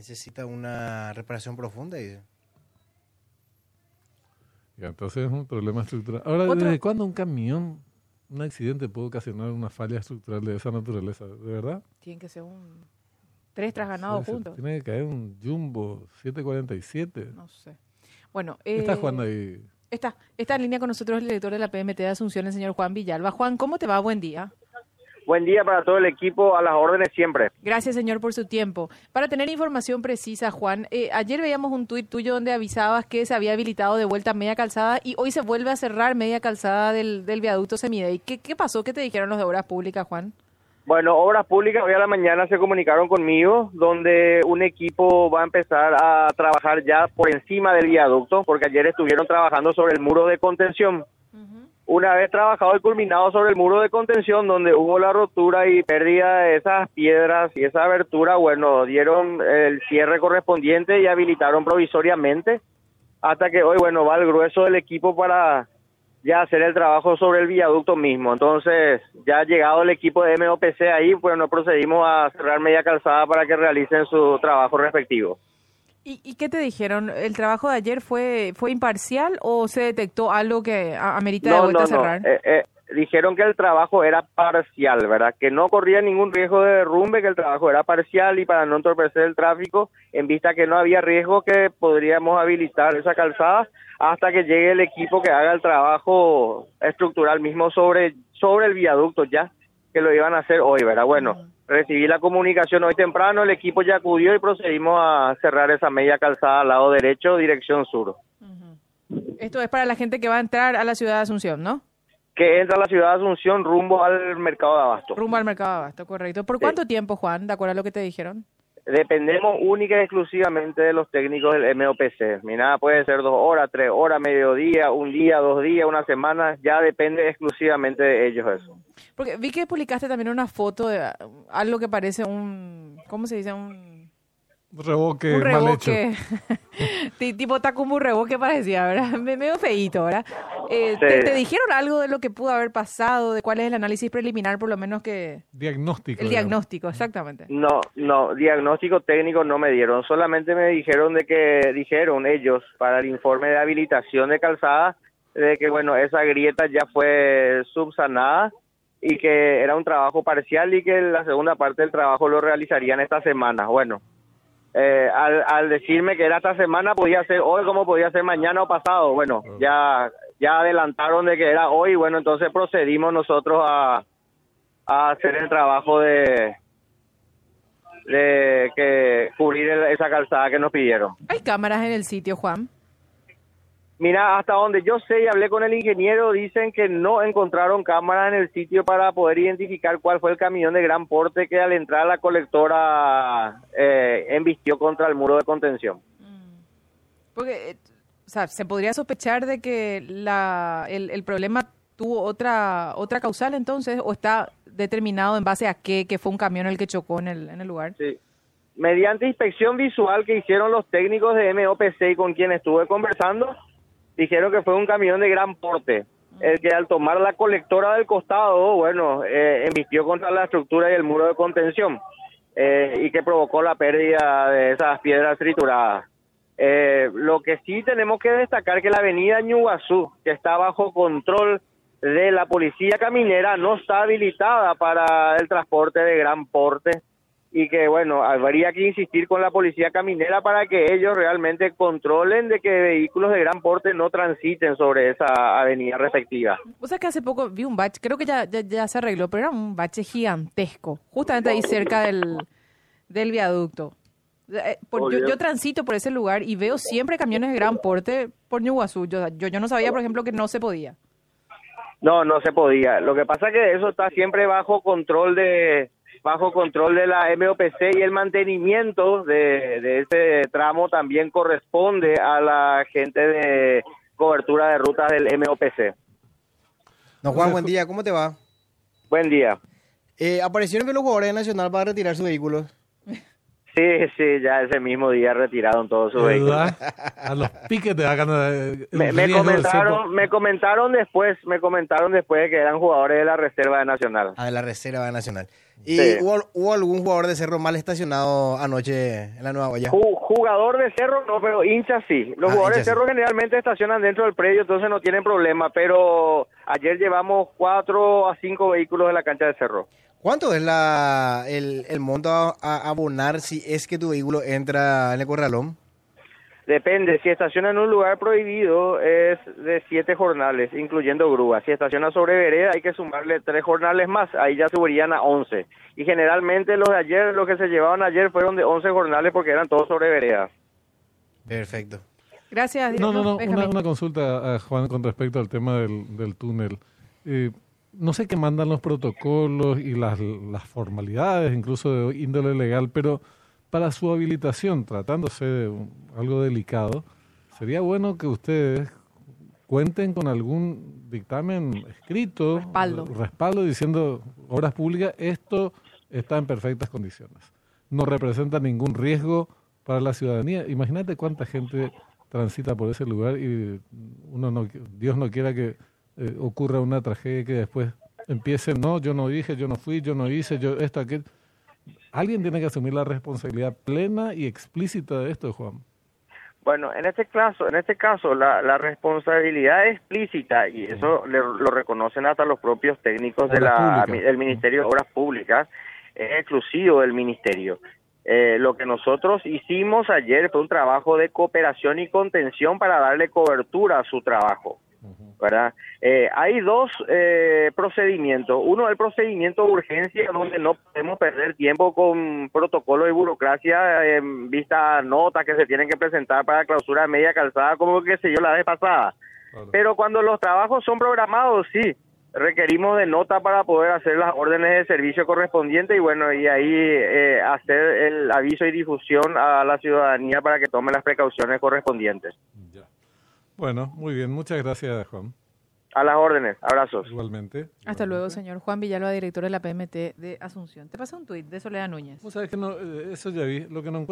necesita una reparación profunda. Y... Entonces es un problema estructural. Ahora, Otro- ¿desde cuándo un camión, un accidente puede ocasionar una falla estructural de esa naturaleza? ¿De verdad? Tiene que ser un... Tres tras ganados Sí, se juntos. Tiene que caer un Jumbo 747. No sé. Bueno, ¿Qué está eh, jugando ahí? Está, está en línea con nosotros el director de la PMT de Asunción, el señor Juan Villalba. Juan, ¿cómo te va? Buen día. Buen día para todo el equipo, a las órdenes siempre. Gracias, señor, por su tiempo. Para tener información precisa, Juan, eh, ayer veíamos un tuit tuyo donde avisabas que se había habilitado de vuelta media calzada y hoy se vuelve a cerrar media calzada del, del viaducto Semidey. ¿Qué, ¿Qué pasó? ¿Qué te dijeron los de Obras Públicas, Juan? Bueno, Obras Públicas hoy a la mañana se comunicaron conmigo, donde un equipo va a empezar a trabajar ya por encima del viaducto, porque ayer estuvieron trabajando sobre el muro de contención. Una vez trabajado y culminado sobre el muro de contención, donde hubo la rotura y pérdida de esas piedras y esa abertura, bueno, dieron el cierre correspondiente y habilitaron provisoriamente, hasta que hoy, bueno, va el grueso del equipo para ya hacer el trabajo sobre el viaducto mismo. Entonces, ya llegado el equipo de MOPC ahí, pues nos procedimos a cerrar media calzada para que realicen su trabajo respectivo. ¿Y, y qué te dijeron? ¿El trabajo de ayer fue, fue imparcial o se detectó algo que amerita de vuelta a cerrar? eh, eh, dijeron que el trabajo era parcial, ¿verdad? Que no corría ningún riesgo de derrumbe, que el trabajo era parcial y para no entorpecer el tráfico, en vista que no había riesgo que podríamos habilitar esa calzada hasta que llegue el equipo que haga el trabajo estructural mismo sobre, sobre el viaducto ya, que lo iban a hacer hoy, ¿verdad? Bueno, recibí la comunicación hoy temprano, el equipo ya acudió y procedimos a cerrar esa media calzada al lado derecho, dirección sur. Esto es para la gente que va a entrar a la ciudad de Asunción, ¿no? Que entra a la ciudad de Asunción rumbo al mercado de Abasto. Rumbo al mercado de abasto, correcto. ¿Por Sí. cuánto tiempo, Juan? ¿De acuerdo a lo que te dijeron? Dependemos única y exclusivamente de los técnicos del MOPC. Mi nada puede ser dos horas, tres horas, mediodía, un día, dos días, una semana. Ya depende exclusivamente de ellos eso. Porque vi que publicaste también una foto de algo que parece un, ¿cómo se dice? Un, Un revoque un mal hecho. reboque. Ti- tipo está como un reboque parecía, ¿verdad? Me- Medio feíto, ¿verdad? Eh, Sí. ¿te, te dijeron algo de lo que pudo haber pasado? ¿De cuál es el análisis preliminar, por lo menos que... Diagnóstico. El digamos. diagnóstico, exactamente. No, no, diagnóstico técnico no me dieron. Solamente me dijeron de que, dijeron ellos, para el informe de habilitación de calzada, de que, bueno, esa grieta ya fue subsanada y que era un trabajo parcial y que la segunda parte del trabajo lo realizarían esta semana. Bueno, eh, al, al decirme que era esta semana, podía ser hoy como podía ser mañana o pasado. Bueno, ya, ya adelantaron de que era hoy, bueno, entonces procedimos nosotros a, a hacer el trabajo de, de que cubrir el- esa calzada que nos pidieron. ¿Hay cámaras en el sitio, Juan? Mira, hasta donde yo sé y hablé con el ingeniero, dicen que no encontraron cámaras en el sitio para poder identificar cuál fue el camión de gran porte que al entrar la colectora eh, embistió contra el muro de contención. Porque, eh, o sea, se podría sospechar de que la, el, el problema tuvo otra otra causal entonces, o está determinado en base a qué, que fue un camión el que chocó en el, en el lugar. Sí. Mediante inspección visual que hicieron los técnicos de MOPC y con quien estuve conversando, dijeron que fue un camión de gran porte, el que al tomar la colectora del costado, bueno, eh, embistió contra la estructura y el muro de contención eh, y que provocó la pérdida de esas piedras trituradas. Eh, lo que sí tenemos que destacar que la avenida Ñuguazú, que está bajo control de la policía caminera, no está habilitada para el transporte de gran porte y que bueno, habría que insistir con la policía caminera para que ellos realmente controlen de que vehículos de gran porte no transiten sobre esa avenida respectiva. O sea que hace poco vi un bache, creo que ya, ya, ya se arregló, pero era un bache gigantesco, justamente ahí cerca del, del viaducto. Eh, por- yo, yo transito por ese lugar y veo siempre camiones de gran porte por Ñuguazú. Yo, yo, yo no sabía, por ejemplo, que no se podía. No, no se podía. Lo que pasa es que eso está siempre bajo control de bajo control de la MOPC y el mantenimiento de, de ese tramo también corresponde a la gente de cobertura de rutas del MOPC. Don Juan, buen día, ¿cómo te va? Buen día. Eh, aparecieron que los jugadores de Nacional van a retirar sus vehículos. Sí, Sí, ya ese mismo día retiraron todos sus vehículos. A los piques te hagan el Me, me comentaron, me comentaron después, me comentaron después de que eran jugadores de la Reserva de Nacional. A la Reserva Nacional. ¿Y Sí. hubo, hubo algún jugador de Cerro mal estacionado anoche en la Nueva? Ju- Jugador de Cerro no, pero hincha sí. Los Ah, jugadores de sí. Cerro generalmente estacionan dentro del predio, entonces no tienen problema. Pero ayer llevamos cuatro a cinco vehículos de la cancha de Cerro. ¿Cuánto es la, el, el monto a, a abonar si es que tu vehículo entra en el corralón? Depende, si estaciona en un lugar prohibido es de siete jornales, incluyendo grúa. Si estaciona sobre vereda hay que sumarle tres jornales más, ahí ya subirían a once. Y generalmente los de ayer, los que se llevaban ayer fueron de once jornales porque eran todos sobre vereda. Perfecto. Gracias. No, no, no. Benjamín. Una, una consulta a Juan con respecto al tema del, del túnel. Eh, no sé qué mandan los protocolos y las, las formalidades, incluso de índole legal, pero para su habilitación, tratándose de un- algo delicado, sería bueno que ustedes cuenten con algún dictamen escrito, Respaldo. respaldo diciendo, obras públicas, esto está en perfectas condiciones. No representa ningún riesgo para la ciudadanía. Imagínate cuánta gente transita por ese lugar y uno no, Dios no quiera que eh, ocurra una tragedia que después empiece, no, yo no dije, yo no fui, yo no hice, yo esto, aquel. Alguien tiene que asumir la responsabilidad plena y explícita de esto, Juan. Bueno, en este caso, en este caso, la, la responsabilidad explícita y eso le- lo reconocen hasta los propios técnicos de la, del Ministerio de Obras Públicas es exclusivo del ministerio. Eh, lo que nosotros hicimos ayer fue un trabajo de cooperación y contención para darle cobertura a su trabajo. ¿Verdad? Eh, hay dos eh, procedimientos. Uno, el procedimiento de urgencia, donde no podemos perder tiempo con protocolos de burocracia en vista a notas que se tienen que presentar para clausura de media calzada, como que se yo la vez pasada. Pero cuando los trabajos son programados, sí, requerimos de nota para poder hacer las órdenes de servicio correspondientes y bueno, y ahí eh, hacer el aviso y difusión a la ciudadanía para que tome las precauciones correspondientes. Ya. Bueno, muy bien. Muchas gracias, Juan. A las órdenes. Abrazos. Igualmente. Hasta igualmente. luego, señor Juan Villalba, director de la PMT de Asunción. Te pasa un tuit de Soledad Núñez. Vos sabés que no, eh, eso ya vi. Lo que no encuentro